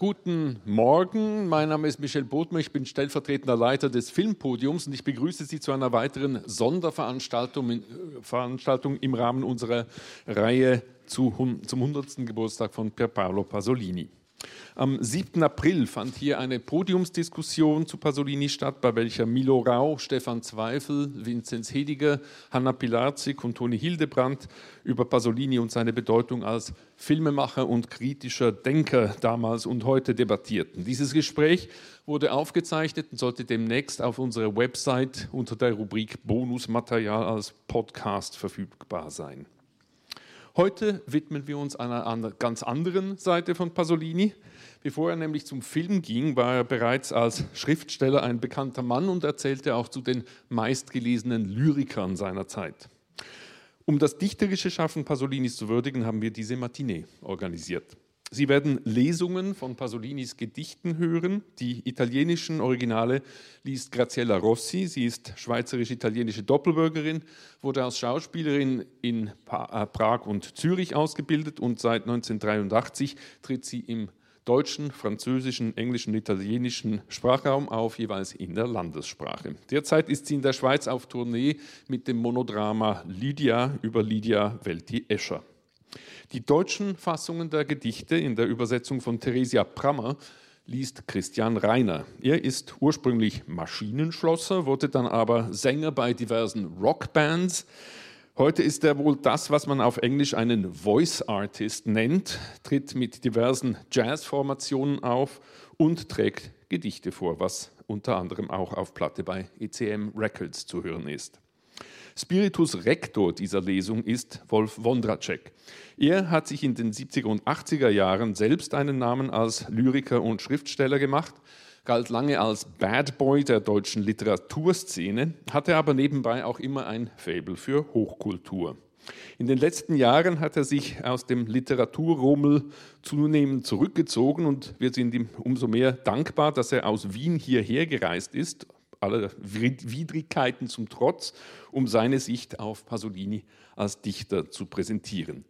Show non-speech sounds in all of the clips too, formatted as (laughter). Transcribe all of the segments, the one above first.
Guten Morgen, mein Name ist Michel Bodmer, ich bin stellvertretender Leiter des Filmpodiums und ich begrüße Sie zu einer weiteren Sonderveranstaltung äh, Veranstaltung im Rahmen unserer Reihe zu, zum 100. Geburtstag von Pierpaolo Pasolini. Am 7. April fand hier eine Podiumsdiskussion zu Pasolini statt, bei welcher Milo Rau, Stefan Zweifel, Vinzenz Hediger, Hanna Pilarczyk und Toni Hildebrandt über Pasolini und seine Bedeutung als Filmemacher und kritischer Denker damals und heute debattierten. Dieses Gespräch wurde aufgezeichnet und sollte demnächst auf unserer Website unter der Rubrik Bonusmaterial als Podcast verfügbar sein. Heute widmen wir uns einer ganz anderen Seite von Pasolini. Bevor er nämlich zum Film ging, war er bereits als Schriftsteller ein bekannter Mann und erzählte auch zu den meistgelesenen Lyrikern seiner Zeit. Um das dichterische Schaffen Pasolinis zu würdigen, haben wir diese Matinee organisiert. Sie werden Lesungen von Pasolinis Gedichten hören. Die italienischen Originale liest Graziella Rossi. Sie ist schweizerisch-italienische Doppelbürgerin, wurde als Schauspielerin in äh, Prag und Zürich ausgebildet und seit 1983 tritt sie im deutschen, französischen, englischen und italienischen Sprachraum auf, jeweils in der Landessprache. Derzeit ist sie in der Schweiz auf Tournee mit dem Monodrama Lydia über Lydia Welti-Escher. Die deutschen Fassungen der Gedichte in der Übersetzung von Theresia Prammer liest Christian Reiner. Er ist ursprünglich Maschinenschlosser, wurde dann aber Sänger bei diversen Rockbands. Heute ist er wohl das, was man auf Englisch einen Voice Artist nennt, tritt mit diversen Jazzformationen auf und trägt Gedichte vor, was unter anderem auch auf Platte bei ECM Records zu hören ist. Spiritus Rector dieser Lesung ist Wolf Wondracek. Er hat sich in den 70er und 80er Jahren selbst einen Namen als Lyriker und Schriftsteller gemacht, galt lange als Bad Boy der deutschen Literaturszene, hatte aber nebenbei auch immer ein Faible für Hochkultur. In den letzten Jahren hat er sich aus dem Literaturrummel zunehmend zurückgezogen und wir sind ihm umso mehr dankbar, dass er aus Wien hierher gereist ist, aller Widrigkeiten zum Trotz, um seine Sicht auf Pasolini als Dichter zu präsentieren.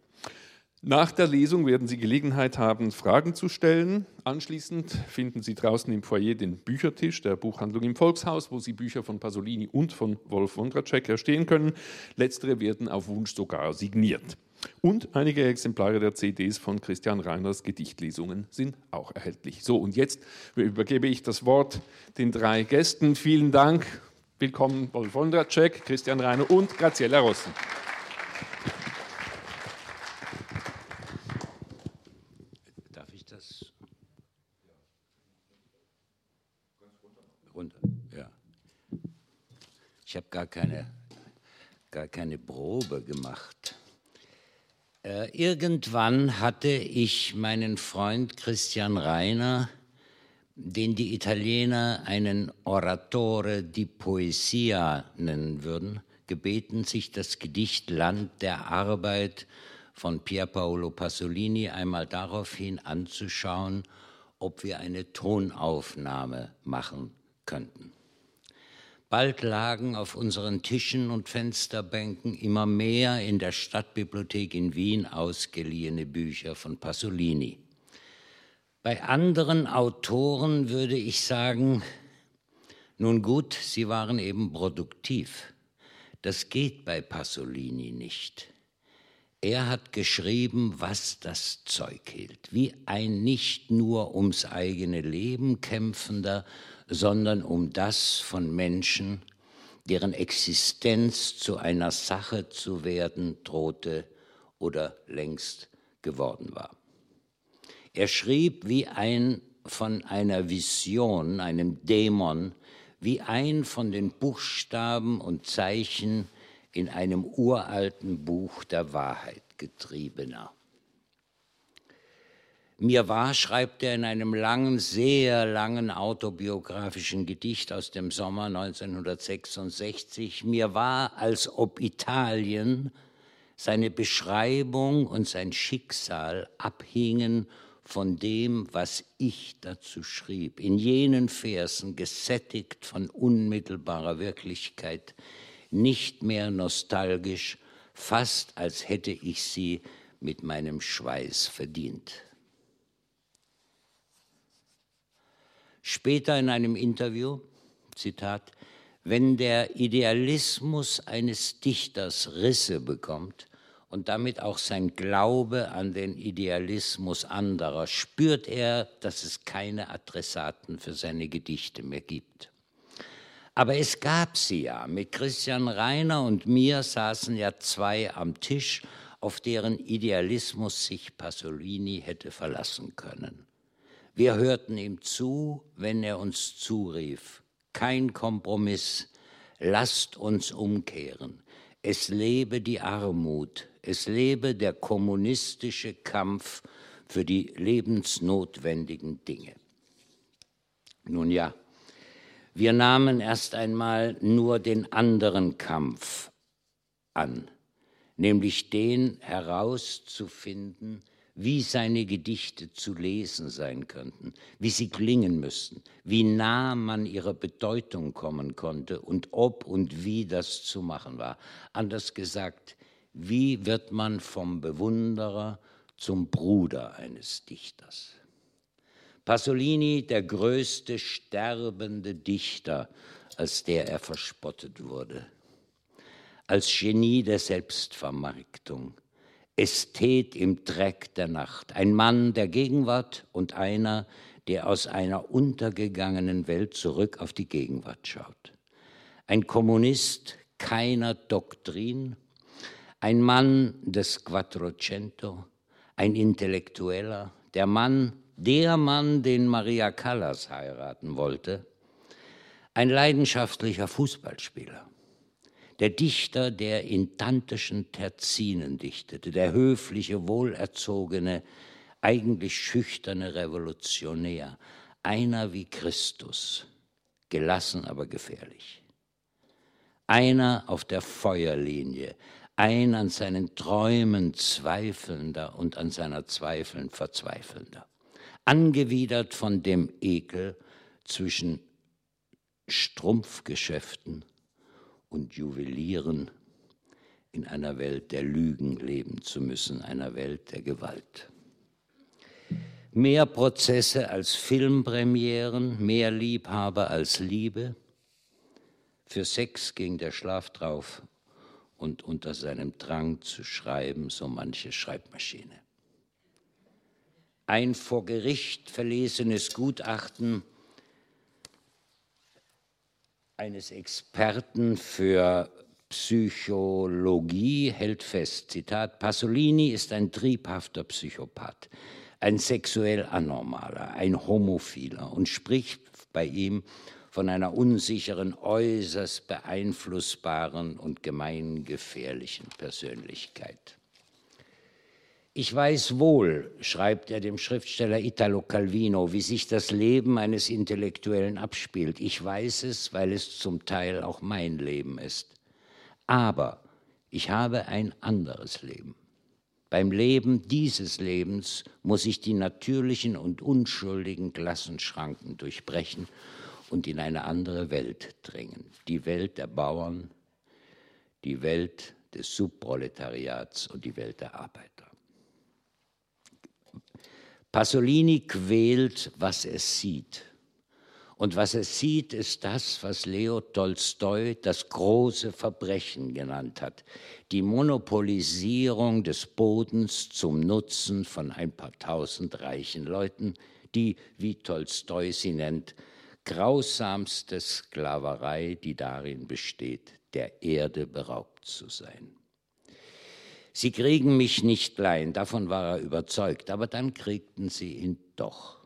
Nach der Lesung werden Sie Gelegenheit haben, Fragen zu stellen. Anschließend finden Sie draußen im Foyer den Büchertisch der Buchhandlung im Volkshaus, wo Sie Bücher von Pasolini und von Wolf Wondracek erstehen können. Letztere werden auf Wunsch sogar signiert. Und einige Exemplare der CDs von Christian Reiners Gedichtlesungen sind auch erhältlich. So, und jetzt übergebe ich das Wort den drei Gästen. Vielen Dank. Willkommen Wolf Wondracek, Christian Reiner und Graziella Rossen. Darf ich das? Runter. Ja. Ich habe gar keine, gar keine Probe gemacht. Äh, irgendwann hatte ich meinen Freund Christian Reiner, den die Italiener einen Oratore di Poesia nennen würden, gebeten, sich das Gedicht Land der Arbeit von Pierpaolo Pasolini einmal daraufhin anzuschauen, ob wir eine Tonaufnahme machen könnten. Bald lagen auf unseren Tischen und Fensterbänken immer mehr in der Stadtbibliothek in Wien ausgeliehene Bücher von Pasolini. Bei anderen Autoren würde ich sagen, nun gut, sie waren eben produktiv. Das geht bei Pasolini nicht. Er hat geschrieben, was das Zeug hielt, wie ein nicht nur ums eigene Leben kämpfender, sondern um das von Menschen, deren Existenz zu einer Sache zu werden drohte oder längst geworden war. Er schrieb wie ein von einer Vision, einem Dämon, wie ein von den Buchstaben und Zeichen in einem uralten Buch der Wahrheit getriebener. Mir war, schreibt er in einem langen, sehr langen autobiografischen Gedicht aus dem Sommer 1966, mir war, als ob Italien, seine Beschreibung und sein Schicksal abhingen von dem, was ich dazu schrieb, in jenen Versen gesättigt von unmittelbarer Wirklichkeit, nicht mehr nostalgisch, fast als hätte ich sie mit meinem Schweiß verdient. Später in einem Interview, Zitat, wenn der Idealismus eines Dichters Risse bekommt und damit auch sein Glaube an den Idealismus anderer, spürt er, dass es keine Adressaten für seine Gedichte mehr gibt. Aber es gab sie ja. Mit Christian Reiner und mir saßen ja zwei am Tisch, auf deren Idealismus sich Pasolini hätte verlassen können. Wir hörten ihm zu, wenn er uns zurief, kein Kompromiss, lasst uns umkehren. Es lebe die Armut, es lebe der kommunistische Kampf für die lebensnotwendigen Dinge. Nun ja, wir nahmen erst einmal nur den anderen Kampf an, nämlich den herauszufinden, wie seine Gedichte zu lesen sein könnten, wie sie klingen müssten, wie nah man ihrer Bedeutung kommen konnte und ob und wie das zu machen war. Anders gesagt, wie wird man vom Bewunderer zum Bruder eines Dichters? Pasolini, der größte sterbende Dichter, als der er verspottet wurde, als Genie der Selbstvermarktung, Ästhet im Dreck der Nacht, ein Mann der Gegenwart und einer, der aus einer untergegangenen Welt zurück auf die Gegenwart schaut. Ein Kommunist keiner Doktrin, ein Mann des Quattrocento, ein Intellektueller, der Mann, der Mann, den Maria Callas heiraten wollte, ein leidenschaftlicher Fußballspieler, der Dichter, der in tantischen Terzinen dichtete, der höfliche, wohlerzogene, eigentlich schüchterne Revolutionär, einer wie Christus, gelassen aber gefährlich. Einer auf der Feuerlinie, ein an seinen Träumen zweifelnder und an seiner Zweifeln verzweifelnder, angewidert von dem Ekel zwischen Strumpfgeschäften und Juwelieren in einer Welt der Lügen leben zu müssen, einer Welt der Gewalt. Mehr Prozesse als Filmpremieren, mehr Liebhaber als Liebe. Für Sex ging der Schlaf drauf und unter seinem Drang zu schreiben so manche Schreibmaschine. Ein vor Gericht verlesenes Gutachten eines Experten für Psychologie hält fest, Zitat, Pasolini ist ein triebhafter Psychopath, ein sexuell Anormaler, ein Homophiler und spricht bei ihm von einer unsicheren, äußerst beeinflussbaren und gemeingefährlichen Persönlichkeit. Ich weiß wohl, schreibt er dem Schriftsteller Italo Calvino, wie sich das Leben eines Intellektuellen abspielt. Ich weiß es, weil es zum Teil auch mein Leben ist. Aber ich habe ein anderes Leben. Beim Leben dieses Lebens muss ich die natürlichen und unschuldigen Klassenschranken durchbrechen und in eine andere Welt dringen. Die Welt der Bauern, die Welt des Subproletariats und die Welt der Arbeiter. Pasolini quält, was er sieht. Und was er sieht, ist das, was Leo Tolstoi das große Verbrechen genannt hat. Die Monopolisierung des Bodens zum Nutzen von ein paar tausend reichen Leuten, die, wie Tolstoi sie nennt, grausamste Sklaverei, die darin besteht, der Erde beraubt zu sein. Sie kriegen mich nicht klein, davon war er überzeugt, aber dann kriegten sie ihn doch.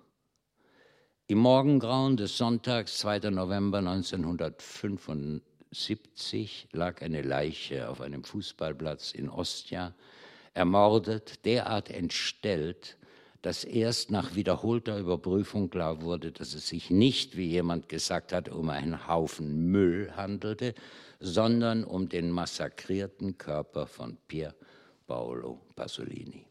Im Morgengrauen des Sonntags, 2. November 1975, lag eine Leiche auf einem Fußballplatz in Ostia, ermordet, derart entstellt, dass erst nach wiederholter Überprüfung klar wurde, dass es sich nicht, wie jemand gesagt hat, um einen Haufen Müll handelte, sondern um den massakrierten Körper von Pier Paolo Pasolini.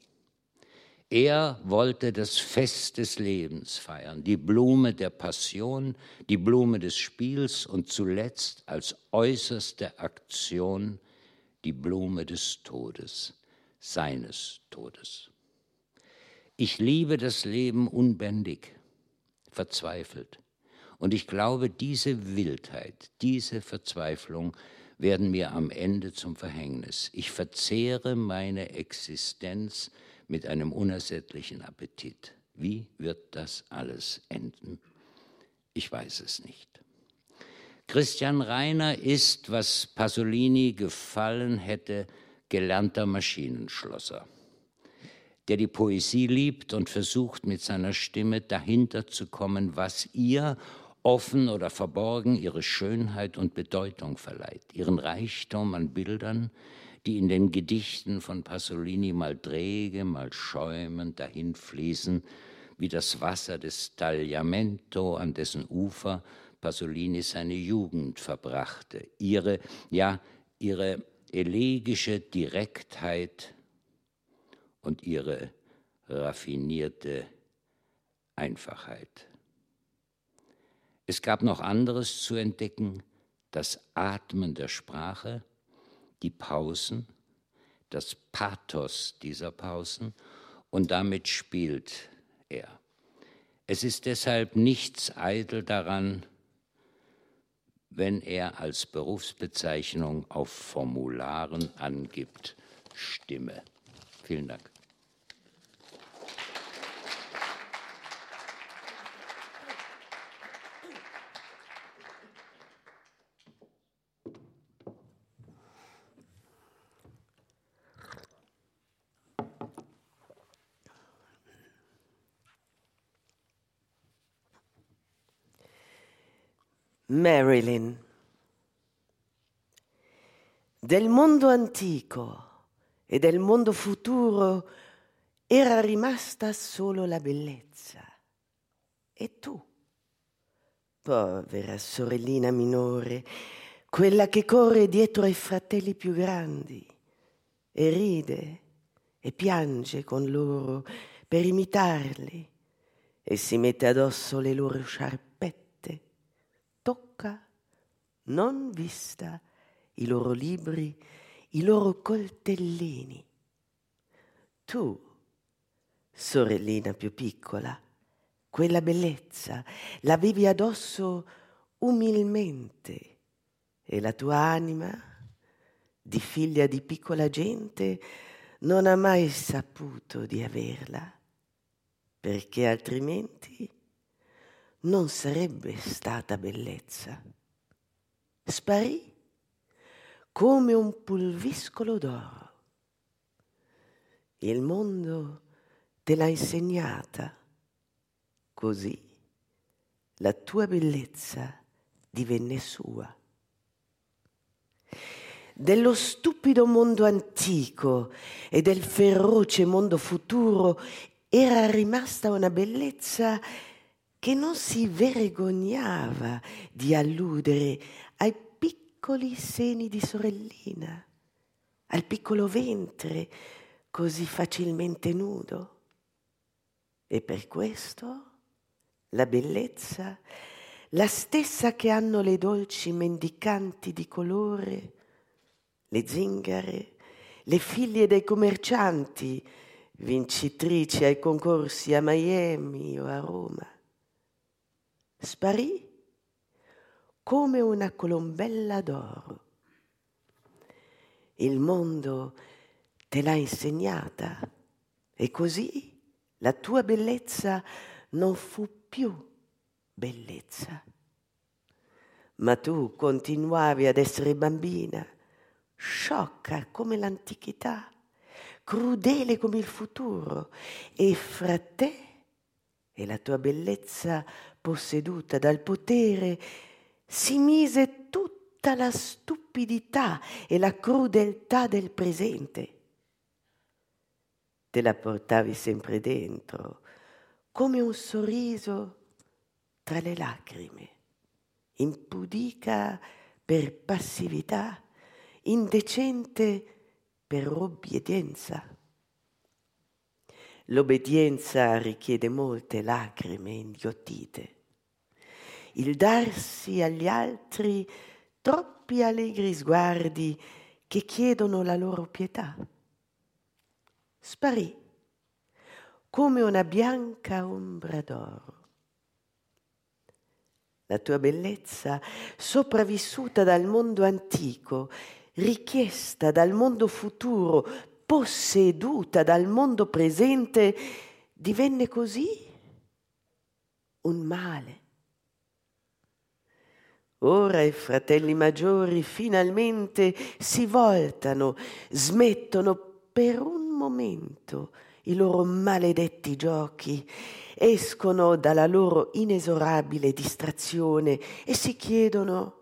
Er wollte das Fest des Lebens feiern, die Blume der Passion, die Blume des Spiels und zuletzt als äußerste Aktion die Blume des Todes, seines Todes. Ich liebe das Leben unbändig, verzweifelt. Und ich glaube, diese Wildheit, diese Verzweiflung werden mir am Ende zum Verhängnis. Ich verzehre meine Existenz mit einem unersättlichen Appetit. Wie wird das alles enden? Ich weiß es nicht. Christian Reiner ist, was Pasolini gefallen hätte, gelernter Maschinenschlosser, der die Poesie liebt und versucht mit seiner Stimme dahinter zu kommen, was ihr offen oder verborgen ihre Schönheit und Bedeutung verleiht, ihren Reichtum an Bildern, die in den Gedichten von Pasolini mal träge, mal schäumend dahinfließen, wie das Wasser des Tagliamento, an dessen Ufer Pasolini seine Jugend verbrachte. Ihre, ja, ihre elegische Direktheit und ihre raffinierte Einfachheit. Es gab noch anderes zu entdecken, das Atmen der Sprache, die Pausen, das Pathos dieser Pausen und damit spielt er. Es ist deshalb nichts eitel daran, wenn er als Berufsbezeichnung auf Formularen angibt Stimme. Vielen Dank. Marilyn. Del mondo antico e del mondo futuro era rimasta solo la bellezza. E tu, povera sorellina minore, quella che corre dietro ai fratelli più grandi e ride e piange con loro per imitarli e si mette addosso le loro sciarpe tocca, non vista, i loro libri, i loro coltellini. Tu, sorellina più piccola, quella bellezza l'avevi addosso umilmente e la tua anima, di figlia di piccola gente, non ha mai saputo di averla, perché altrimenti non sarebbe stata bellezza. Sparì come un pulviscolo d'oro. Il mondo te l'ha insegnata, così la tua bellezza divenne sua. Dello stupido mondo antico e del feroce mondo futuro era rimasta una bellezza che non si vergognava di alludere ai piccoli seni di sorellina, al piccolo ventre così facilmente nudo. E per questo la bellezza, la stessa che hanno le dolci mendicanti di colore, le zingare, le figlie dei commercianti, vincitrici ai concorsi a Miami o a Roma sparì come una colombella d'oro. Il mondo te l'ha insegnata e così la tua bellezza non fu più bellezza. Ma tu continuavi ad essere bambina, sciocca come l'antichità, crudele come il futuro e fra te e la tua bellezza posseduta dal potere, si mise tutta la stupidità e la crudeltà del presente. Te la portavi sempre dentro, come un sorriso tra le lacrime, impudica per passività, indecente per obbedienza. L'obbedienza richiede molte lacrime inghiottite. Il darsi agli altri troppi allegri sguardi che chiedono la loro pietà. Sparì come una bianca ombra d'oro. la tua bellezza sopravvissuta dal mondo antico, richiesta dal mondo futuro, posseduta dal mondo presente, divenne così un male. Ora i fratelli maggiori finalmente si voltano, smettono per un momento i loro maledetti giochi, escono dalla loro inesorabile distrazione e si chiedono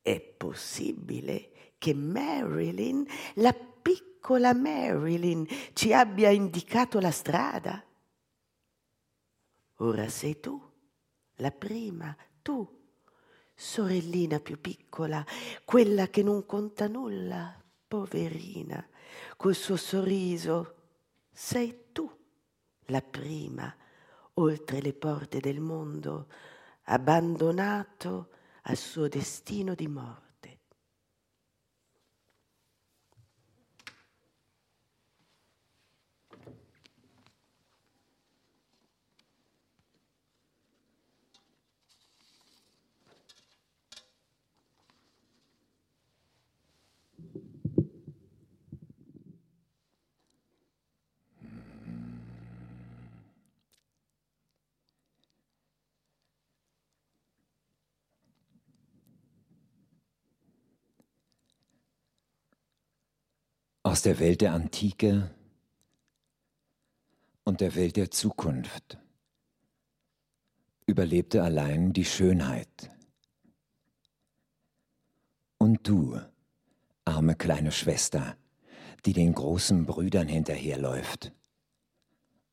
è possibile che Marilyn, la piccola Marilyn, ci abbia indicato la strada? Ora sei tu, la prima, tu, sorellina più piccola, quella che non conta nulla, poverina, col suo sorriso. Sei tu la prima, oltre le porte del mondo, abbandonato al suo destino di morte. Aus der Welt der Antike und der Welt der Zukunft überlebte allein die Schönheit. Und du, arme kleine Schwester, die den großen Brüdern hinterherläuft,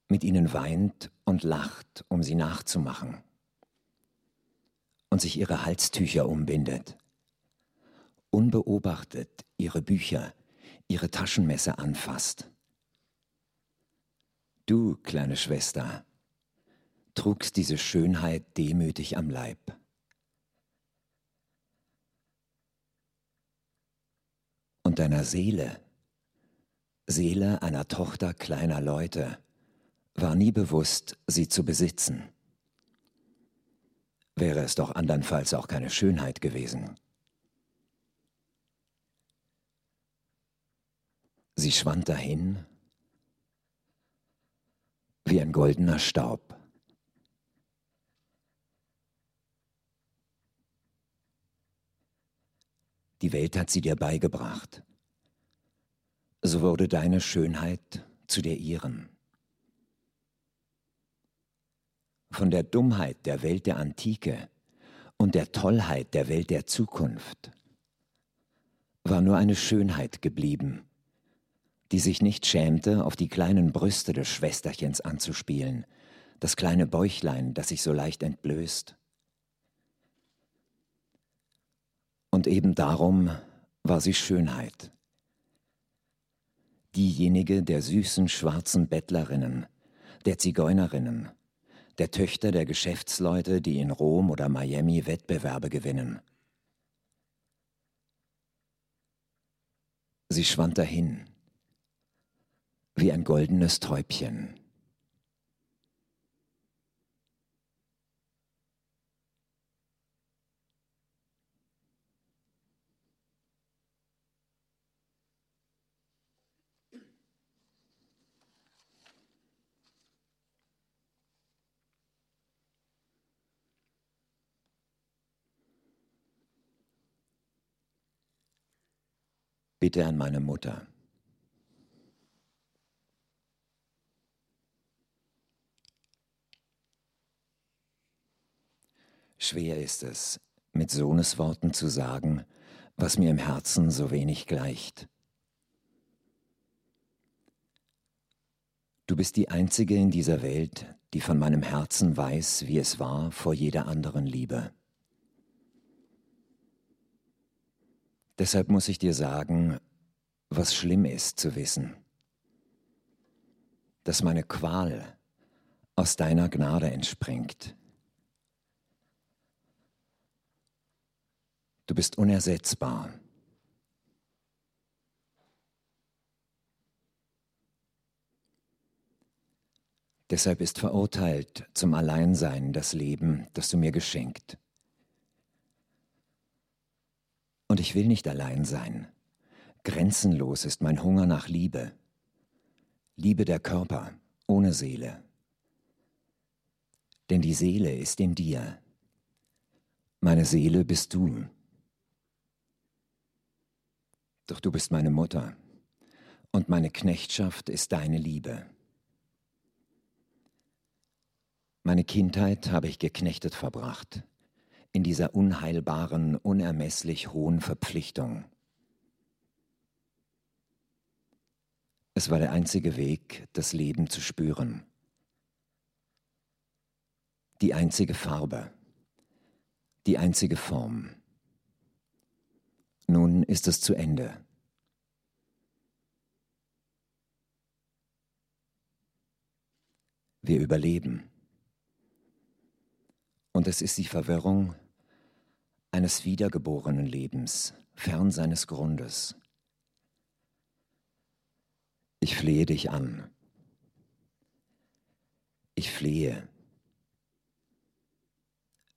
mit ihnen weint und lacht, um sie nachzumachen, und sich ihre Halstücher umbindet, unbeobachtet ihre Bücher, ihre Taschenmesser anfasst. Du, kleine Schwester, trugst diese Schönheit demütig am Leib. Und deiner Seele, Seele einer Tochter kleiner Leute, war nie bewusst, sie zu besitzen. Wäre es doch andernfalls auch keine Schönheit gewesen. Sie schwand dahin wie ein goldener Staub. Die Welt hat sie dir beigebracht. So wurde deine Schönheit zu der ihren. Von der Dummheit der Welt der Antike und der Tollheit der Welt der Zukunft war nur eine Schönheit geblieben, die sich nicht schämte, auf die kleinen Brüste des Schwesterchens anzuspielen, das kleine Bäuchlein, das sich so leicht entblößt. Und eben darum war sie Schönheit. Diejenige der süßen schwarzen Bettlerinnen, der Zigeunerinnen, der Töchter der Geschäftsleute, die in Rom oder Miami Wettbewerbe gewinnen. Sie schwand dahin, wie ein goldenes Täubchen. Bitte an meine Mutter. Schwer ist es, mit Sohnesworten zu sagen, was mir im Herzen so wenig gleicht. Du bist die Einzige in dieser Welt, die von meinem Herzen weiß, wie es war vor jeder anderen Liebe. Deshalb muss ich dir sagen, was schlimm ist zu wissen, dass meine Qual aus deiner Gnade entspringt Du bist unersetzbar. Deshalb ist verurteilt zum Alleinsein das Leben, das du mir geschenkt. Und ich will nicht allein sein. Grenzenlos ist mein Hunger nach Liebe. Liebe der Körper, ohne Seele. Denn die Seele ist in dir. Meine Seele bist du. Doch du bist meine Mutter und meine Knechtschaft ist deine Liebe. Meine Kindheit habe ich geknechtet verbracht, in dieser unheilbaren, unermesslich hohen Verpflichtung. Es war der einzige Weg, das Leben zu spüren. Die einzige Farbe, die einzige Form. Nun ist es zu Ende. Wir überleben. Und es ist die Verwirrung eines wiedergeborenen Lebens, fern seines Grundes. Ich flehe dich an. Ich flehe.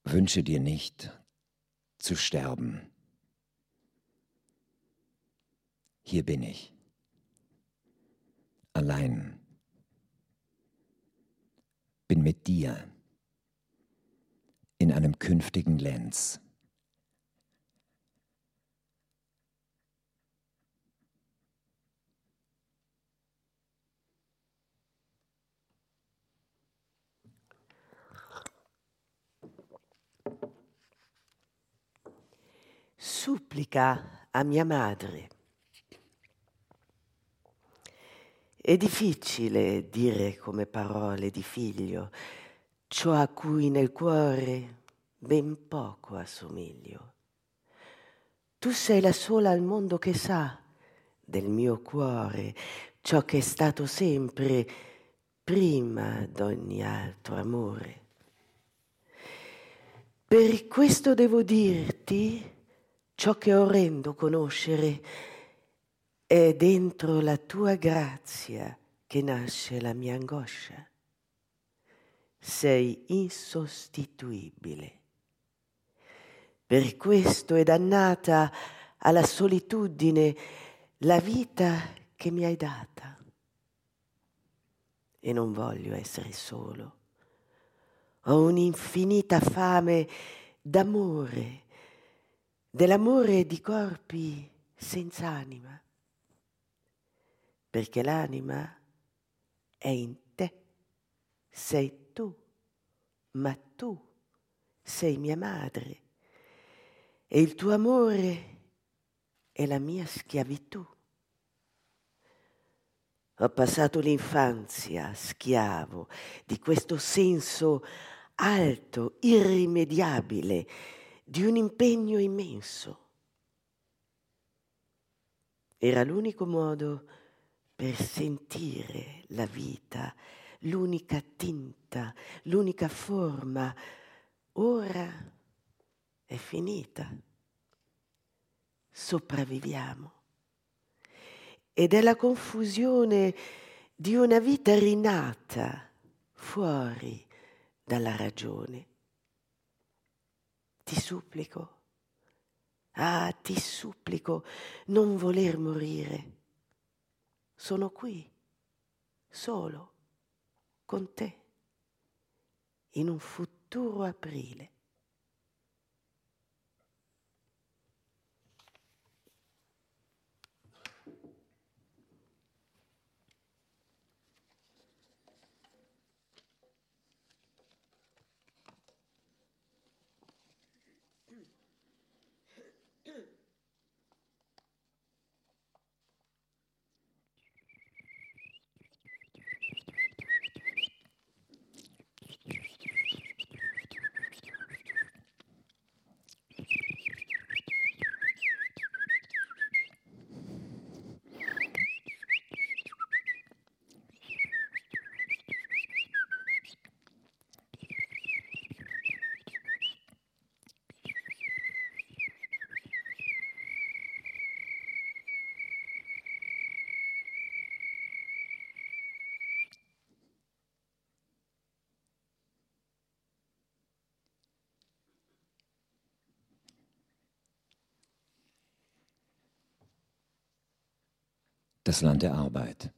Wünsche dir nicht zu sterben. Hier bin ich. Allein. Bin mit dir in einem künftigen Lenz. supplica a mia madre. È difficile dire come parole di figlio ciò a cui nel cuore ben poco assomiglio. Tu sei la sola al mondo che sa del mio cuore ciò che è stato sempre prima d'ogni altro amore. Per questo devo dirti ciò che orrendo conoscere è dentro la tua grazia che nasce la mia angoscia. Sei insostituibile. Per questo è dannata alla solitudine la vita che mi hai data. E non voglio essere solo. Ho un'infinita fame d'amore dell'amore di corpi senza anima, perché l'anima è in te, sei tu, ma tu sei mia madre e il tuo amore è la mia schiavitù. Ho passato l'infanzia schiavo di questo senso alto, irrimediabile, di un impegno immenso. Era l'unico modo per sentire la vita, l'unica tinta, l'unica forma. Ora è finita. Sopravviviamo. Ed è la confusione di una vita rinata fuori dalla ragione ti supplico, ah, ti supplico, non voler morire. Sono qui, solo, con te, in un futuro aprile. Das Land der Arbeit.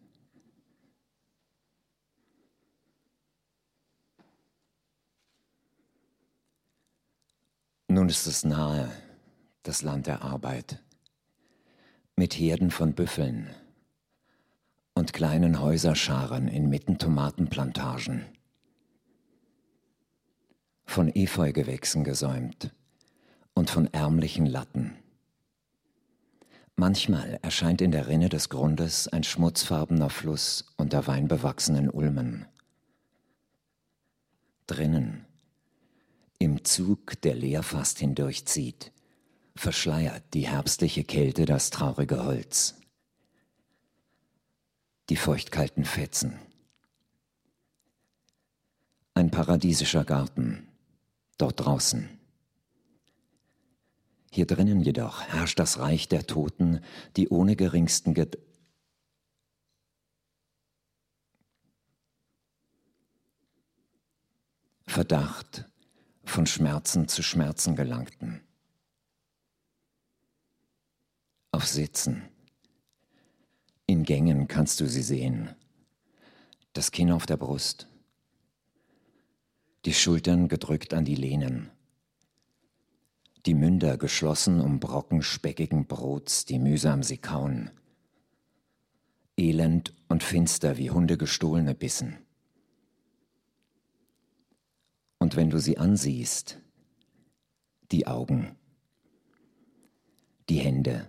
Nun ist es nahe, das Land der Arbeit, mit Herden von Büffeln und kleinen Häuserscharen inmitten Tomatenplantagen, von Efeugewächsen gesäumt und von ärmlichen Latten. Manchmal erscheint in der Rinne des Grundes ein schmutzfarbener Fluss unter weinbewachsenen Ulmen. Drinnen im Zug, der leer fast hindurchzieht, verschleiert die herbstliche Kälte das traurige Holz. Die feuchtkalten Fetzen. Ein paradiesischer Garten, dort draußen. Hier drinnen jedoch herrscht das Reich der Toten, die ohne geringsten Ged Verdacht von Schmerzen zu Schmerzen gelangten. Auf Sitzen. In Gängen kannst du sie sehen. Das Kinn auf der Brust. Die Schultern gedrückt an die Lehnen. Die Münder geschlossen um Brocken speckigen Brots, die mühsam sie kauen. Elend und finster wie Hunde gestohlene Bissen. Und wenn du sie ansiehst, die Augen, die Hände,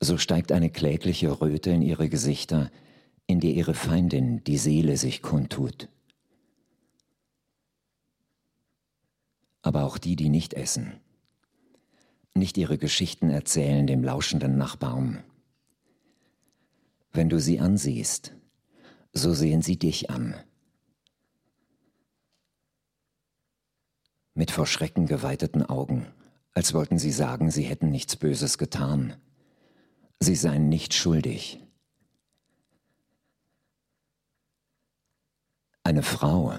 so steigt eine klägliche Röte in ihre Gesichter, in der ihre Feindin, die Seele, sich kundtut. Aber auch die, die nicht essen, nicht ihre Geschichten erzählen dem lauschenden Nachbarn. Wenn du sie ansiehst, so sehen sie dich an mit vor Schrecken geweiteten Augen, als wollten sie sagen, sie hätten nichts Böses getan. Sie seien nicht schuldig. Eine Frau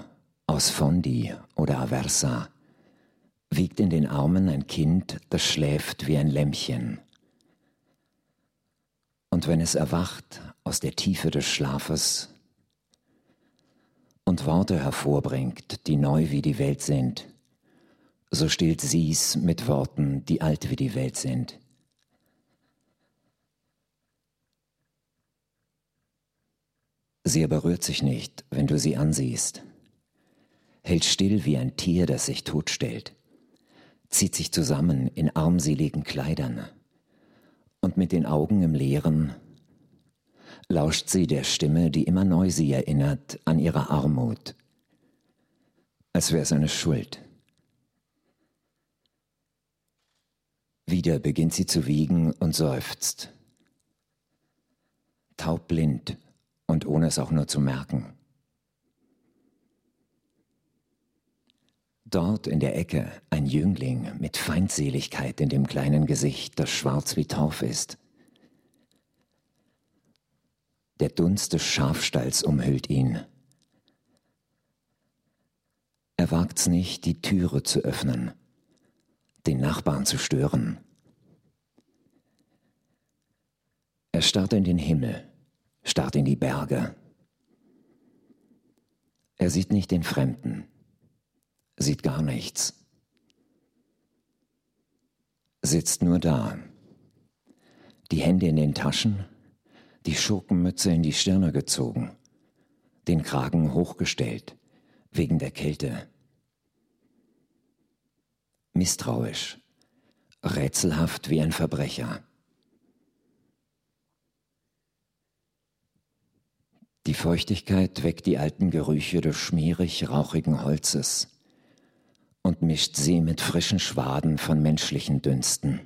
aus Fondi oder Aversa wiegt in den Armen ein Kind, das schläft wie ein Lämmchen. Und wenn es erwacht aus der Tiefe des Schlafes und Worte hervorbringt, die neu wie die Welt sind, so stillt sie's mit Worten, die alt wie die Welt sind. Sie berührt sich nicht, wenn du sie ansiehst, hält still wie ein Tier, das sich totstellt, zieht sich zusammen in armseligen Kleidern und mit den Augen im Leeren lauscht sie der Stimme, die immer neu sie erinnert an ihre Armut, als wäre es eine Schuld. Wieder beginnt sie zu wiegen und seufzt. Taubblind und ohne es auch nur zu merken. Dort in der Ecke ein Jüngling mit Feindseligkeit in dem kleinen Gesicht, das schwarz wie Torf ist. Der Dunst des Schafstalls umhüllt ihn. Er wagt's nicht, die Türe zu öffnen den Nachbarn zu stören. Er starrt in den Himmel, starrt in die Berge. Er sieht nicht den Fremden, sieht gar nichts, sitzt nur da, die Hände in den Taschen, die Schurkenmütze in die Stirne gezogen, den Kragen hochgestellt, wegen der Kälte. Misstrauisch, rätselhaft wie ein Verbrecher. Die Feuchtigkeit weckt die alten Gerüche des schmierig rauchigen Holzes und mischt sie mit frischen Schwaden von menschlichen Dünsten.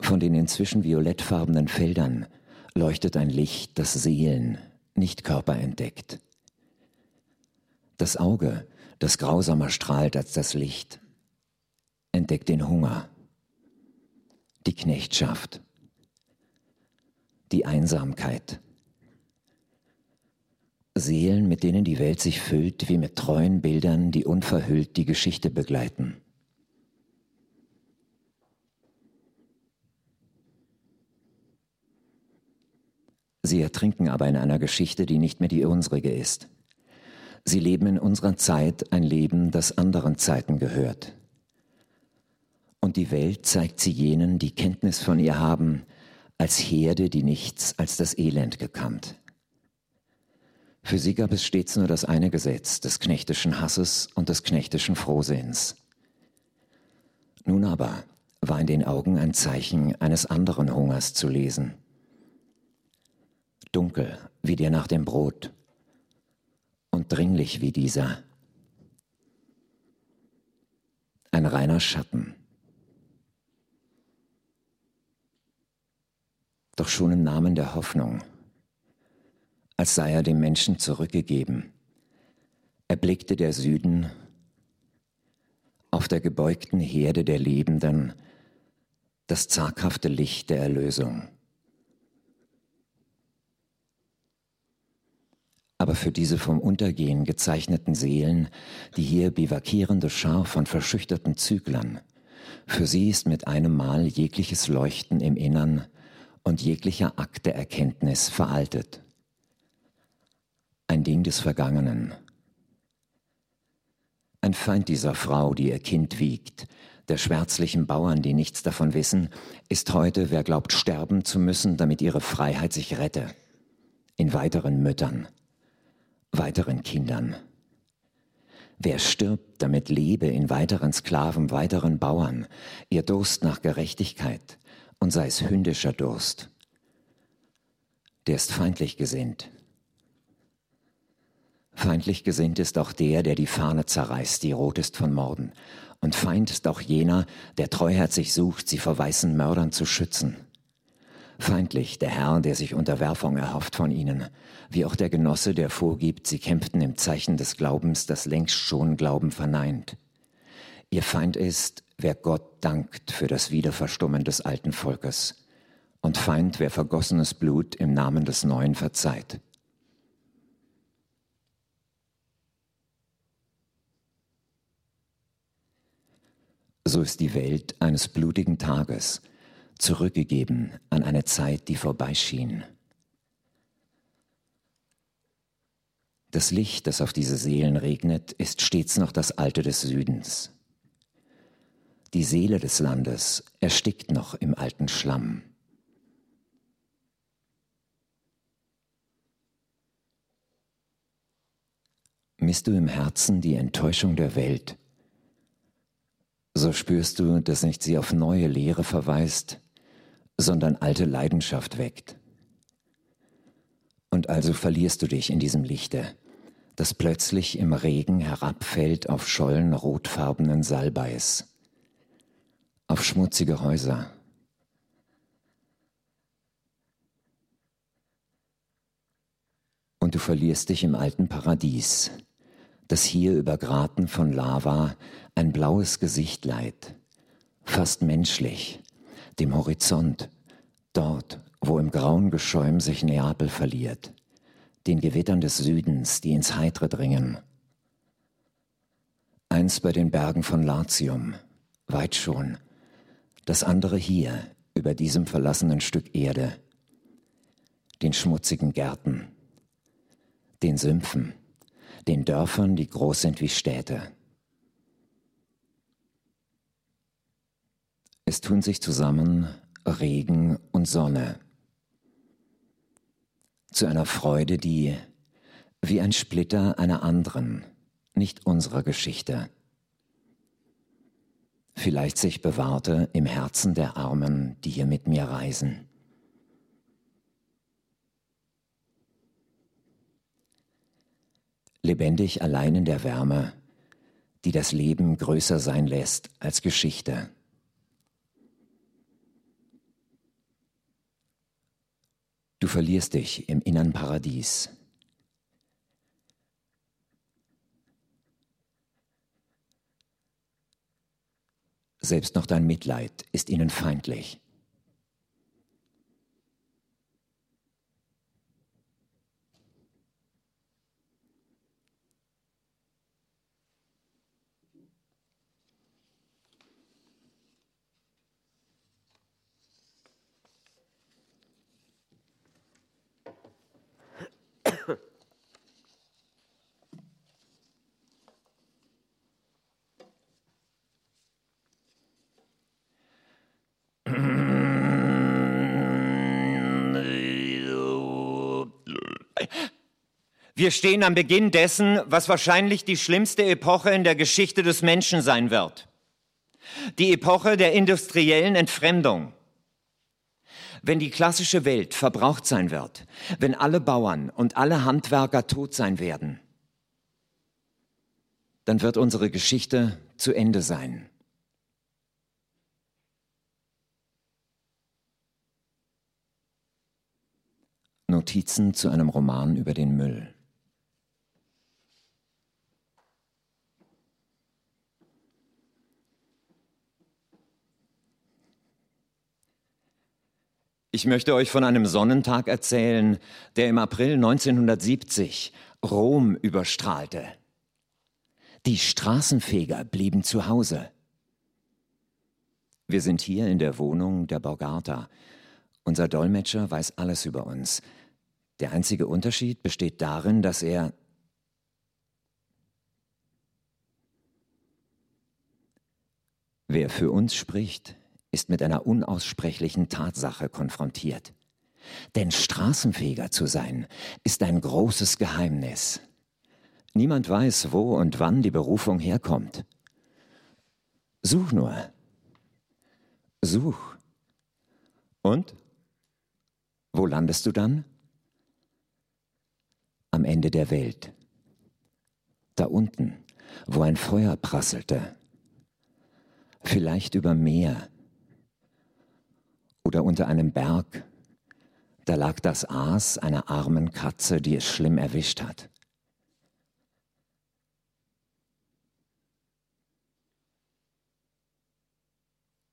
Von den inzwischen violettfarbenen Feldern leuchtet ein Licht, das Seelen, nicht Körper entdeckt. Das Auge das grausamer strahlt als das Licht, entdeckt den Hunger, die Knechtschaft, die Einsamkeit. Seelen, mit denen die Welt sich füllt, wie mit treuen Bildern, die unverhüllt die Geschichte begleiten. Sie ertrinken aber in einer Geschichte, die nicht mehr die unsrige ist. Sie leben in unserer Zeit ein Leben, das anderen Zeiten gehört. Und die Welt zeigt sie jenen, die Kenntnis von ihr haben, als Herde, die nichts als das Elend gekannt. Für sie gab es stets nur das eine Gesetz des knechtischen Hasses und des knechtischen Frohsinns. Nun aber war in den Augen ein Zeichen eines anderen Hungers zu lesen. Dunkel wie der nach dem Brot und dringlich wie dieser. Ein reiner Schatten. Doch schon im Namen der Hoffnung, als sei er dem Menschen zurückgegeben, erblickte der Süden auf der gebeugten Herde der Lebenden das zaghafte Licht der Erlösung. Aber für diese vom Untergehen gezeichneten Seelen, die hier bivakierende Schar von verschüchterten Züglern, für sie ist mit einem Mal jegliches Leuchten im Innern und jeglicher Akt der Erkenntnis veraltet. Ein Ding des Vergangenen. Ein Feind dieser Frau, die ihr Kind wiegt, der schwärzlichen Bauern, die nichts davon wissen, ist heute, wer glaubt sterben zu müssen, damit ihre Freiheit sich rette, in weiteren Müttern weiteren Kindern. Wer stirbt, damit lebe in weiteren Sklaven, weiteren Bauern, ihr Durst nach Gerechtigkeit und sei es hündischer Durst, der ist feindlich gesinnt. Feindlich gesinnt ist auch der, der die Fahne zerreißt, die rot ist von Morden. Und Feind ist auch jener, der treuherzig sucht, sie vor weißen Mördern zu schützen. Feindlich der Herr, der sich Unterwerfung erhofft von ihnen, wie auch der Genosse, der vorgibt, sie kämpften im Zeichen des Glaubens, das längst schon Glauben verneint. Ihr Feind ist, wer Gott dankt für das Wiederverstummen des alten Volkes, und Feind, wer vergossenes Blut im Namen des Neuen verzeiht. So ist die Welt eines blutigen Tages, zurückgegeben an eine Zeit, die vorbeischien. Das Licht, das auf diese Seelen regnet, ist stets noch das Alte des Südens. Die Seele des Landes erstickt noch im alten Schlamm. Misst du im Herzen die Enttäuschung der Welt, so spürst du, dass nicht sie auf neue Lehre verweist, sondern alte Leidenschaft weckt. Und also verlierst du dich in diesem Lichte, das plötzlich im Regen herabfällt auf Schollen rotfarbenen Salbeis, auf schmutzige Häuser. Und du verlierst dich im alten Paradies, das hier über Graten von Lava ein blaues Gesicht leiht, fast menschlich, dem Horizont, dort, wo im grauen Geschäum sich Neapel verliert, den Gewittern des Südens, die ins Heitre dringen. Eins bei den Bergen von Latium, weit schon, das andere hier, über diesem verlassenen Stück Erde, den schmutzigen Gärten, den Sümpfen, den Dörfern, die groß sind wie Städte. Es tun sich zusammen Regen und Sonne zu einer Freude, die wie ein Splitter einer anderen, nicht unserer Geschichte, vielleicht sich bewahrte im Herzen der Armen, die hier mit mir reisen. Lebendig allein in der Wärme, die das Leben größer sein lässt als Geschichte. Du verlierst dich im innern Paradies. Selbst noch dein Mitleid ist ihnen feindlich. Wir stehen am Beginn dessen, was wahrscheinlich die schlimmste Epoche in der Geschichte des Menschen sein wird. Die Epoche der industriellen Entfremdung. Wenn die klassische Welt verbraucht sein wird, wenn alle Bauern und alle Handwerker tot sein werden, dann wird unsere Geschichte zu Ende sein. Notizen zu einem Roman über den Müll. Ich möchte euch von einem Sonnentag erzählen, der im April 1970 Rom überstrahlte. Die Straßenfeger blieben zu Hause. Wir sind hier in der Wohnung der Borgata. Unser Dolmetscher weiß alles über uns. Der einzige Unterschied besteht darin, dass er Wer für uns spricht, ist mit einer unaussprechlichen Tatsache konfrontiert. Denn Straßenfeger zu sein, ist ein großes Geheimnis. Niemand weiß, wo und wann die Berufung herkommt. Such nur. Such. Und? Wo landest du dann? Am Ende der Welt. Da unten, wo ein Feuer prasselte. Vielleicht über Meer oder unter einem Berg, da lag das Aas einer armen Katze, die es schlimm erwischt hat.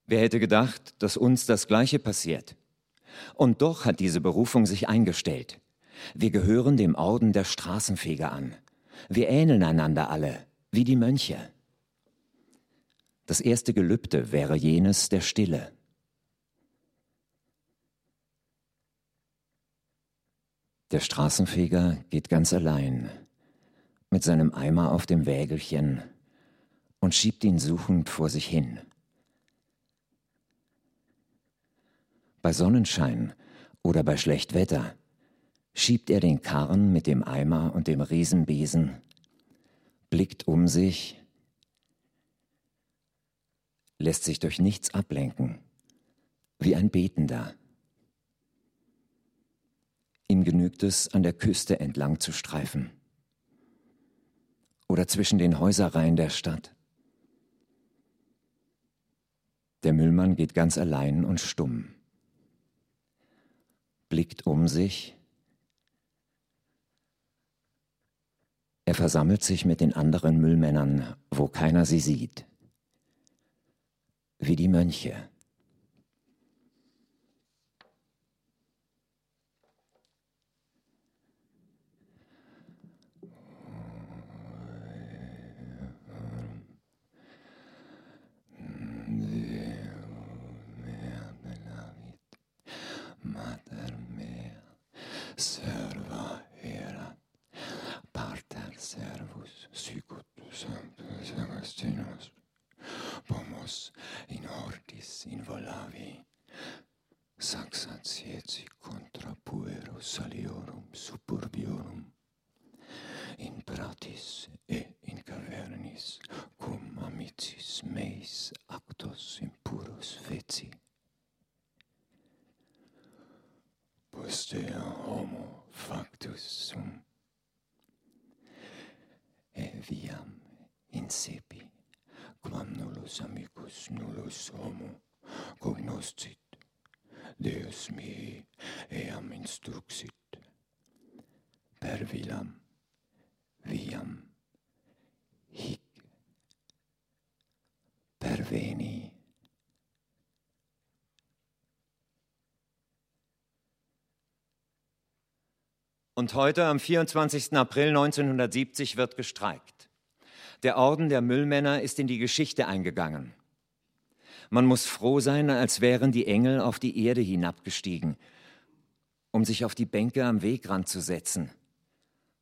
Wer hätte gedacht, dass uns das Gleiche passiert? Und doch hat diese Berufung sich eingestellt. Wir gehören dem Orden der Straßenfeger an. Wir ähneln einander alle, wie die Mönche. Das erste Gelübde wäre jenes der Stille. Der Straßenfeger geht ganz allein mit seinem Eimer auf dem Wägelchen und schiebt ihn suchend vor sich hin. Bei Sonnenschein oder bei schlecht Wetter schiebt er den Karren mit dem Eimer und dem Riesenbesen, blickt um sich, lässt sich durch nichts ablenken, wie ein Betender. Ihm genügt es, an der Küste entlang zu streifen oder zwischen den Häuserreihen der Stadt. Der Müllmann geht ganz allein und stumm, blickt um sich, er versammelt sich mit den anderen Müllmännern, wo keiner sie sieht, wie die Mönche. serva erat parter servus sicut sanctus Augustinus pomos in hortis in volavi. Saxatieti contra puero saliorum suburbiorum in pratis et in cavernis cum amicis meis actos impuros feci. Posteo homo factus sum. E viam insepi, quam nullus amicus nullus homo cognoscit, Deus mihi eam instruxit Und heute, am 24. April 1970, wird gestreikt. Der Orden der Müllmänner ist in die Geschichte eingegangen. Man muss froh sein, als wären die Engel auf die Erde hinabgestiegen, um sich auf die Bänke am Wegrand zu setzen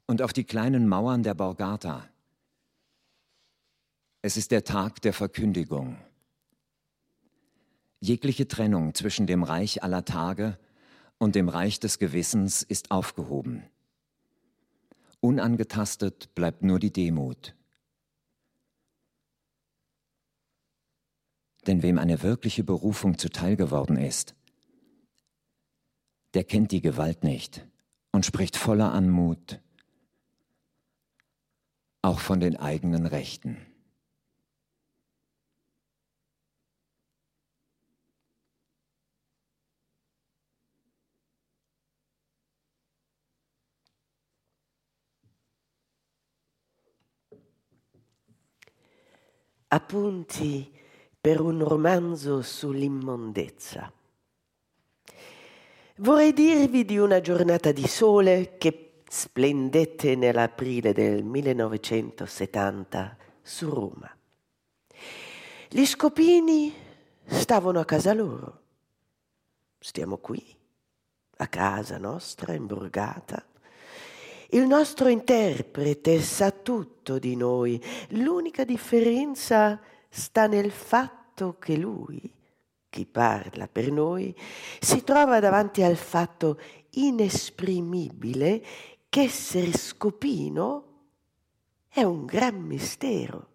und auf die kleinen Mauern der Borgata. Es ist der Tag der Verkündigung. Jegliche Trennung zwischen dem Reich aller Tage und dem Reich des Gewissens ist aufgehoben. Unangetastet bleibt nur die Demut. Denn wem eine wirkliche Berufung zuteil geworden ist, der kennt die Gewalt nicht und spricht voller Anmut auch von den eigenen Rechten. Appunti per un romanzo sull'immondezza. Vorrei dirvi di una giornata di sole che splendette nell'aprile del 1970 su Roma. Gli scopini stavano a casa loro. Stiamo qui, a casa nostra, in borgata. Il nostro interprete sa tutto di noi. L'unica differenza sta nel fatto che lui chi parla per noi si trova davanti al fatto inesprimibile che essere scopino è un gran mistero.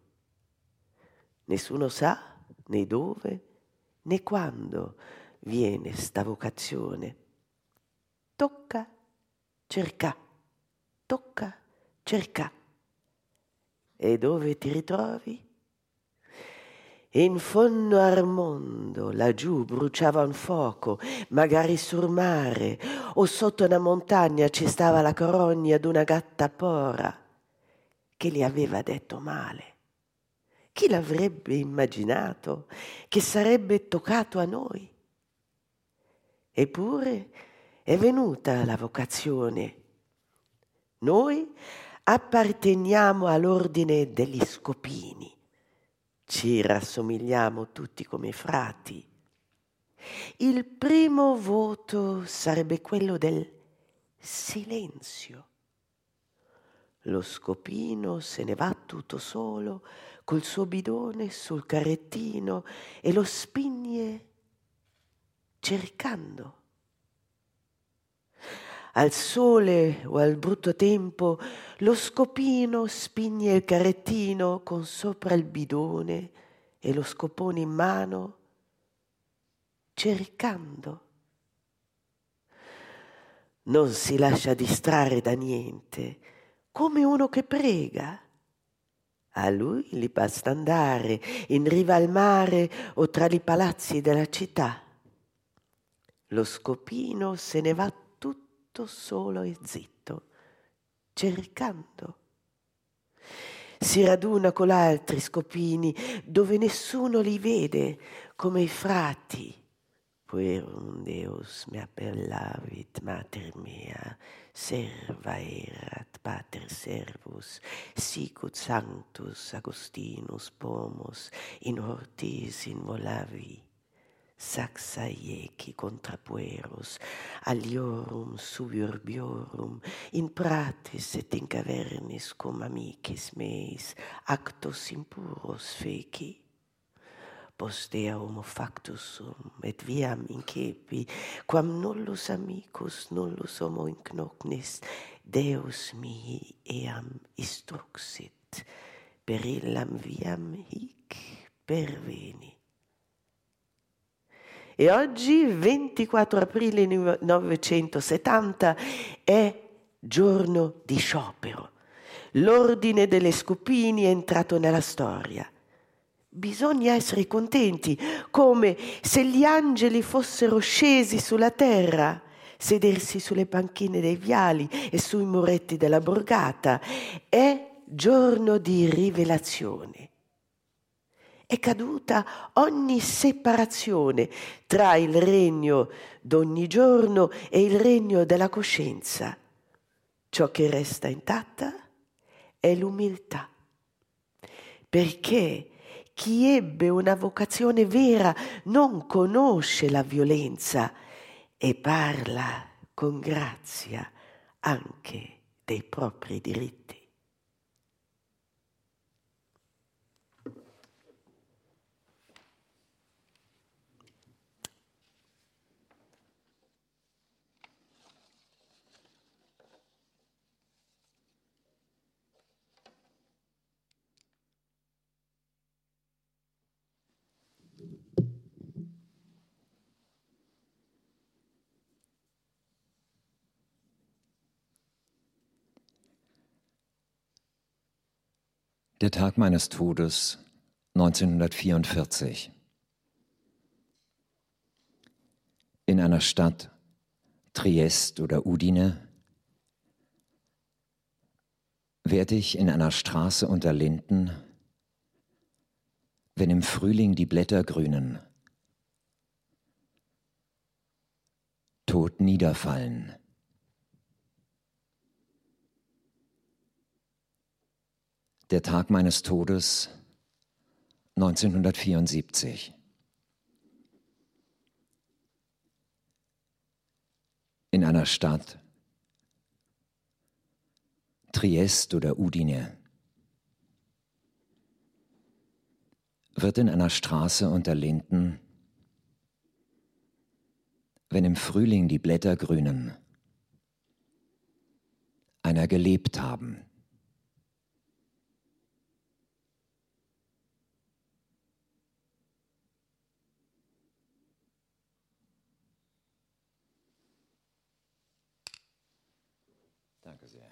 Nessuno sa né dove né quando viene sta vocazione. Tocca, cerca, tocca, cerca. E dove ti ritrovi? In fondo al mondo, laggiù bruciava un fuoco, magari sul mare, o sotto una montagna ci stava la corogna d'una gatta pora che gli aveva detto male. Chi l'avrebbe immaginato che sarebbe toccato a noi? Eppure è venuta la vocazione. Noi apparteniamo all'ordine degli scopini ci rassomigliamo tutti come frati. Il primo voto sarebbe quello del silenzio. Lo scopino se ne va tutto solo col suo bidone sul carrettino e lo spigne cercando. Al sole o al brutto tempo lo scopino spigne il carrettino con sopra il bidone e lo scopone in mano, cercando. Non si lascia distrarre da niente, come uno che prega. A lui gli basta andare in riva al mare o tra i palazzi della città. Lo scopino se ne va tutto solo e zitto cercando. Si raduna con altri scopini dove nessuno li vede, come i frati. Puerum Deus me appellavit mater mea, serva erat pater servus, sicut sanctus Agustinus pomus in hortis in saxa contra contrapueros, aliorum suburbiorum, in prates et in cavernis cum amicis meis, actos impuros feci. Postea homo factus sum, et viam incepi, quam nullus amicus nullus homo incnocnis, Deus mihi eam instruxit, per illam viam hic perveni. E oggi, 24 aprile 1970, è giorno di sciopero. L'ordine delle scupini è entrato nella storia. Bisogna essere contenti, come se gli angeli fossero scesi sulla terra, sedersi sulle panchine dei viali e sui muretti della borgata. È giorno di rivelazione è caduta ogni separazione tra il regno d'ogni giorno e il regno della coscienza. Ciò che resta intatta è l'umiltà, perché chi ebbe una vocazione vera non conosce la violenza e parla con grazia anche dei propri diritti. Der Tag meines Todes 1944. In einer Stadt, Triest oder Udine, werde ich in einer Straße unter Linden, wenn im Frühling die Blätter grünen, tot niederfallen. Der Tag meines Todes 1974. In einer Stadt, Triest oder Udine, wird in einer Straße unter Linden, wenn im Frühling die Blätter grünen, einer gelebt haben. Danke sehr.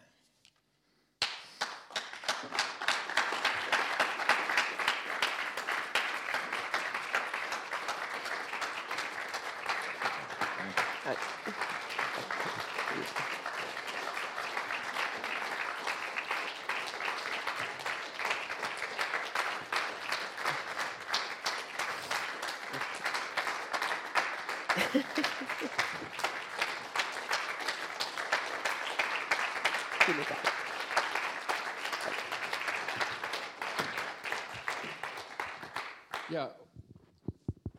Vielen Dank. Ja,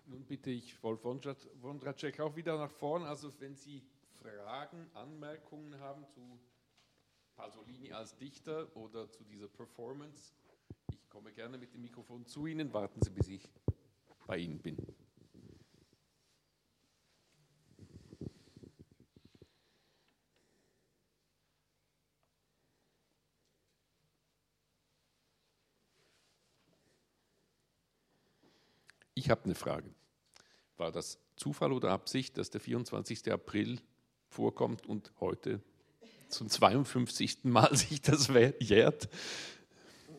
nun bitte ich Wolf Wondracek auch wieder nach vorn. Also wenn Sie Fragen, Anmerkungen haben zu Pasolini als Dichter oder zu dieser Performance, ich komme gerne mit dem Mikrofon zu Ihnen. Warten Sie, bis ich bei Ihnen bin. Ich habe eine Frage. War das Zufall oder Absicht, dass der 24. April vorkommt und heute zum 52. Mal (laughs) sich das jährt?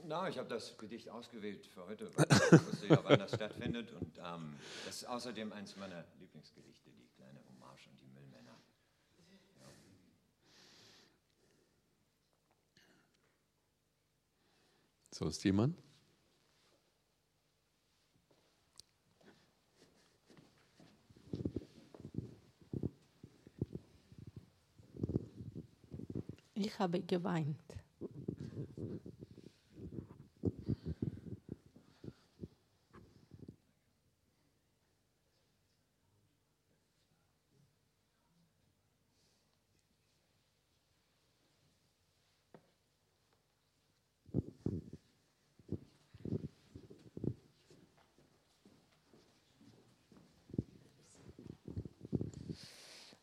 Na, ich habe das Gedicht ausgewählt für heute, weil ich wusste ja, wann das stattfindet. Und ähm, das ist außerdem eines meiner Lieblingsgedichte, die kleine Hommage an die Müllmänner. Sonst jemand? Ich habe geweint.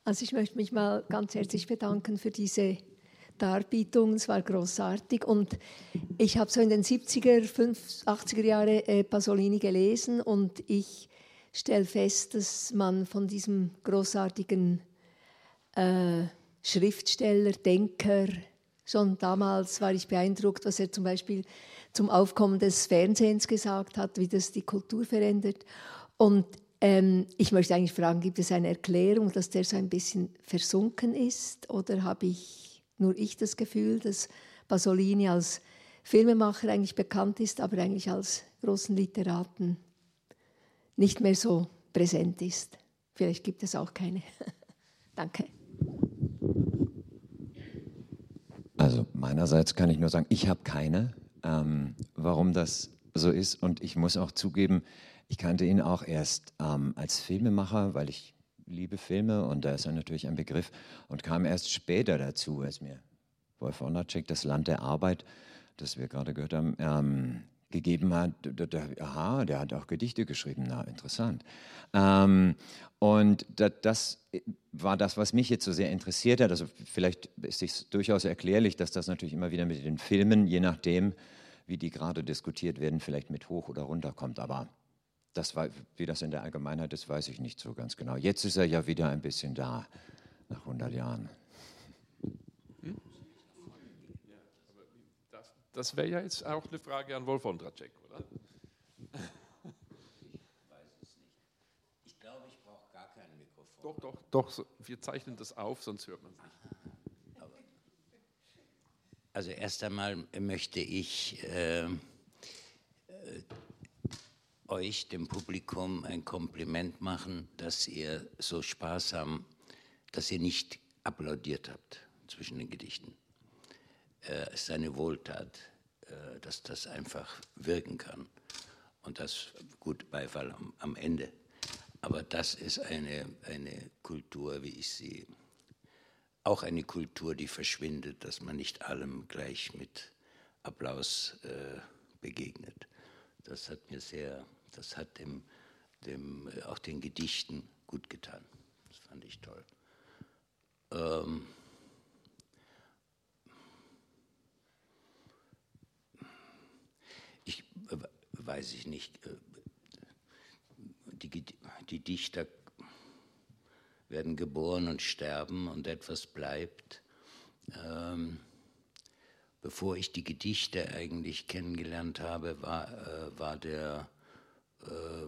Also ich möchte mich mal ganz herzlich bedanken für diese Darbietung. Es war großartig und ich habe so in den 70er, 50, 80er Jahre äh, Pasolini gelesen und ich stelle fest, dass man von diesem großartigen äh, Schriftsteller, Denker, schon damals war ich beeindruckt, was er zum Beispiel zum Aufkommen des Fernsehens gesagt hat, wie das die Kultur verändert. Und ähm, ich möchte eigentlich fragen, gibt es eine Erklärung, dass der so ein bisschen versunken ist? Oder habe ich nur ich das Gefühl, dass Pasolini als Filmemacher eigentlich bekannt ist, aber eigentlich als großen Literaten nicht mehr so präsent ist? Vielleicht gibt es auch keine. (laughs) Danke. Also meinerseits kann ich nur sagen, ich habe keine, ähm, warum das so ist. Und ich muss auch zugeben, ich kannte ihn auch erst ähm, als Filmemacher, weil ich liebe Filme und da ist er natürlich ein Begriff und kam erst später dazu, als mir Wolf Wondercheck das Land der Arbeit, das wir gerade gehört haben, ähm, gegeben hat. Da, da, aha, der hat auch Gedichte geschrieben, na interessant. Ähm, und da, das war das, was mich jetzt so sehr interessiert hat. Also vielleicht ist es durchaus erklärlich, dass das natürlich immer wieder mit den Filmen, je nachdem, wie die gerade diskutiert werden, vielleicht mit hoch oder runter kommt. Aber das war, wie das in der Allgemeinheit ist, weiß ich nicht so ganz genau. Jetzt ist er ja wieder ein bisschen da, nach 100 Jahren. Da Das, das wäre ja jetzt auch eine Frage an Wolf Ondracek, oder? Ich weiß es nicht. Ich glaube, ich brauche gar kein Mikrofon. Doch, doch, doch, wir zeichnen das auf, sonst hört man es nicht. Also erst einmal möchte ich äh, euch, dem Publikum, ein Kompliment machen, dass ihr so sparsam, dass ihr nicht applaudiert habt zwischen den Gedichten. Äh, ist eine Wohltat, äh, dass das einfach wirken kann. Und das, gut, Beifall am, am Ende. Aber das ist eine, eine Kultur, wie ich sie auch eine Kultur, die verschwindet, dass man nicht allem gleich mit Applaus äh, begegnet. Das hat mir sehr, das hat dem, dem, äh, auch den Gedichten gut getan. Das fand ich toll. Ähm, ich äh, weiß ich nicht, äh, die, die Dichter werden geboren und sterben und etwas bleibt. Ähm, bevor ich die Gedichte eigentlich kennengelernt habe, war, äh, war der, äh,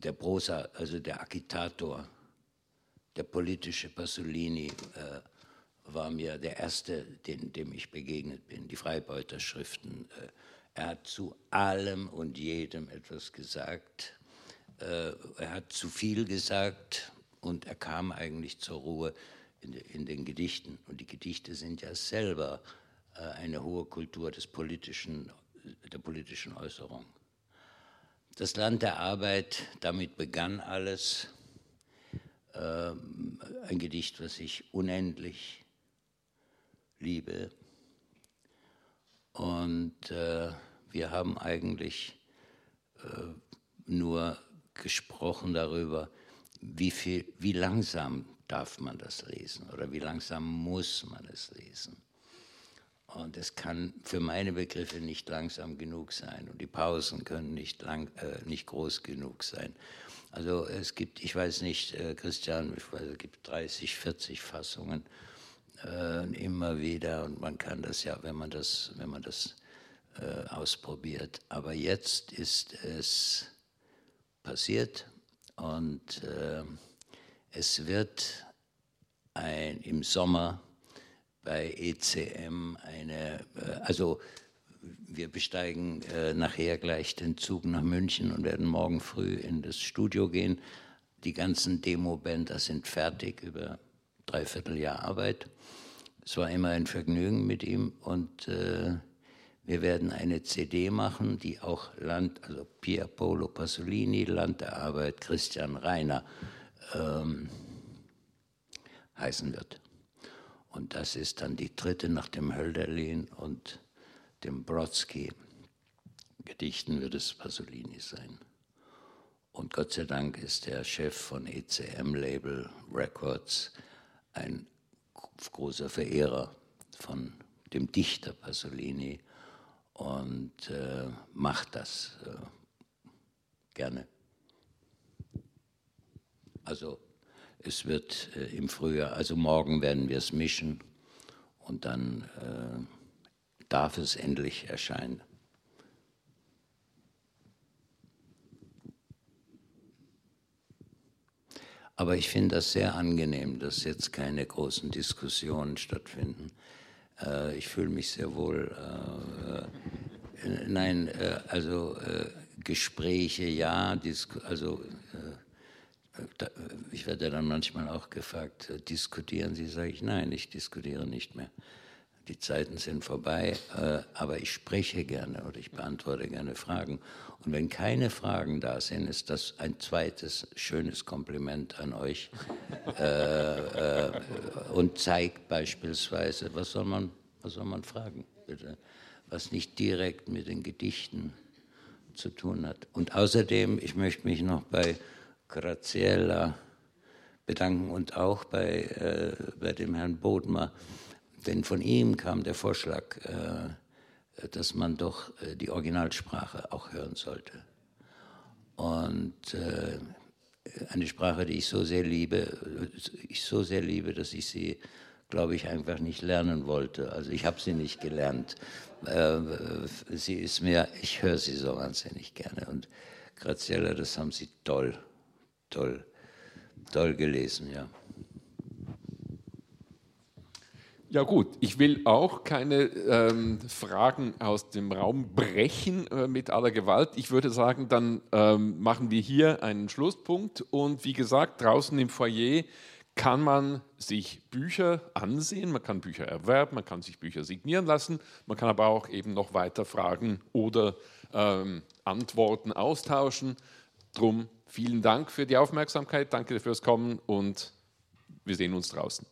der Prosa, also der Agitator, der politische Pasolini, äh, war mir der erste, den, dem ich begegnet bin, die Freibeuterschriften. Äh, er hat zu allem und jedem etwas gesagt äh, er hat zu viel gesagt und er kam eigentlich zur Ruhe in, in, den Gedichten. Und die Gedichte sind ja selber äh, eine hohe Kultur des politischen, der politischen Äußerung. Das Land der Arbeit, damit begann alles. Äh, ein Gedicht, was ich unendlich liebe. Und äh, wir haben eigentlich äh, nur gesprochen darüber, wie, viel, wie langsam darf man das lesen oder wie langsam muss man es lesen. Und es kann für meine Begriffe nicht langsam genug sein und die Pausen können nicht, lang, äh, nicht groß genug sein. Also es gibt, ich weiß nicht, äh, Christian, ich weiß, es gibt 30, 40 Fassungen äh, immer wieder und man kann das ja, wenn man das, wenn man das äh, ausprobiert. Aber jetzt ist es passiert und äh, es wird ein, im Sommer bei ECM eine, äh, also wir besteigen äh, nachher gleich den Zug nach München und werden morgen früh in das Studio gehen. Die ganzen Demo-Bänder sind fertig über dreiviertel Jahr Arbeit. Es war immer ein Vergnügen mit ihm und äh, wir werden eine CD machen, die auch Land, also Pier Paolo Pasolini, Land der Arbeit, Christian Reiner ähm, heißen wird. Und das ist dann die dritte nach dem Hölderlin und dem Brodsky. Gedichten wird es Pasolini sein. Und Gott sei Dank ist der Chef von ECM Label Records ein großer Verehrer von dem Dichter Pasolini und äh, macht das äh, gerne. Also es wird äh, im Frühjahr, also morgen werden wir es mischen und dann äh, darf es endlich erscheinen. Aber ich finde das sehr angenehm, dass jetzt keine großen Diskussionen stattfinden. Äh, ich fühle mich sehr wohl. Äh, äh, nein, äh, also Gespräche, ja, also äh, da, ich werde dann manchmal auch gefragt, diskutieren Sie? Sage ich, nein, ich diskutiere nicht mehr. Die Zeiten sind vorbei, aber ich spreche gerne oder ich beantworte gerne Fragen. Und wenn keine Fragen da sind, ist das ein zweites schönes Kompliment an euch äh, äh, und zeigt beispielsweise, was soll man, was soll man fragen, bitte, was nicht direkt mit den Gedichten zu tun hat. Und außerdem, ich möchte mich noch bei Graziella bedanken und auch bei, äh, bei dem Herrn Bodmer, denn von ihm kam der Vorschlag, äh, dass man doch äh, die Originalsprache auch hören sollte. Und äh, eine Sprache, die ich so sehr liebe, ich so sehr liebe, dass ich sie glaube ich, einfach nicht lernen wollte. Also ich habe sie nicht gelernt. Äh, sie ist mir, ich höre sie so wahnsinnig gerne. Und Graziella, das haben Sie toll, toll, toll gelesen, ja. Ja gut, ich will auch keine ähm, Fragen aus dem Raum brechen äh, mit aller Gewalt. Ich würde sagen, dann ähm, machen wir hier einen Schlusspunkt. Und wie gesagt, draußen im Foyer kann man sich Bücher ansehen, man kann Bücher erwerben, man kann sich Bücher signieren lassen, man kann aber auch eben noch weiter fragen oder ähm, Antworten austauschen. Drum vielen Dank für die Aufmerksamkeit, danke fürs Kommen und wir sehen uns draußen.